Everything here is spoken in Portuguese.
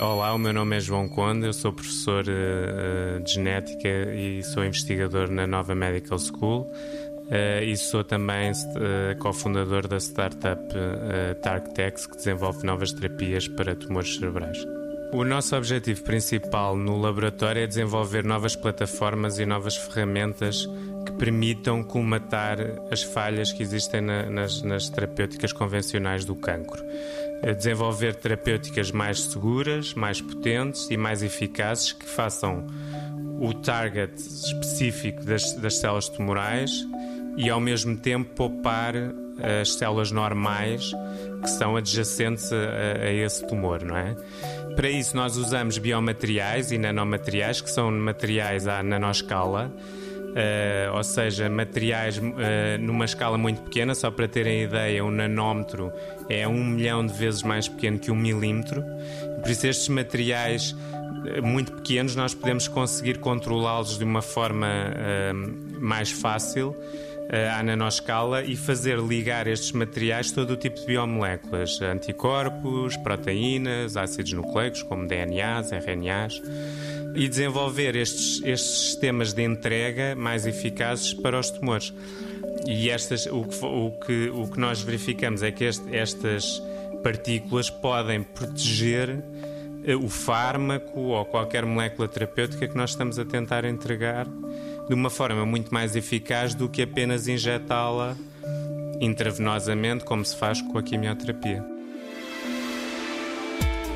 Olá, o meu nome é João Conde, eu sou professor uh, de genética e sou investigador na Nova Medical School uh, e sou também uh, cofundador da startup uh, que desenvolve novas terapias para tumores cerebrais. O nosso objetivo principal no laboratório é desenvolver novas plataformas e novas ferramentas que permitam colmatar as falhas que existem na, nas, nas terapêuticas convencionais do cancro. Desenvolver terapêuticas mais seguras, mais potentes e mais eficazes que façam o target específico das, das células tumorais e ao mesmo tempo poupar as células normais que são adjacentes a, a, esse tumor, não é? Para isso nós usamos biomateriais e nanomateriais, que são materiais à nanoscala, ou seja, materiais uh, numa escala muito pequena, só para terem ideia, um nanómetro é um milhão de vezes mais pequeno que um milímetro. Por isso estes materiais eh, muito pequenos nós podemos conseguir controlá-los de uma forma mais fácil eh, à nanoscala e fazer ligar estes materiais todo o tipo de biomoléculas, anticorpos, proteínas, ácidos nucleicos como DNAs, RNAs e desenvolver estes, estes sistemas de entrega mais eficazes para os tumores. E estas, o, que, o, que, o que nós verificamos é que este, estas partículas podem proteger eh, o fármaco ou qualquer molécula terapêutica que nós estamos a tentar entregar de uma forma muito mais eficaz do que apenas injetá-la intravenosamente, como se faz com a quimioterapia.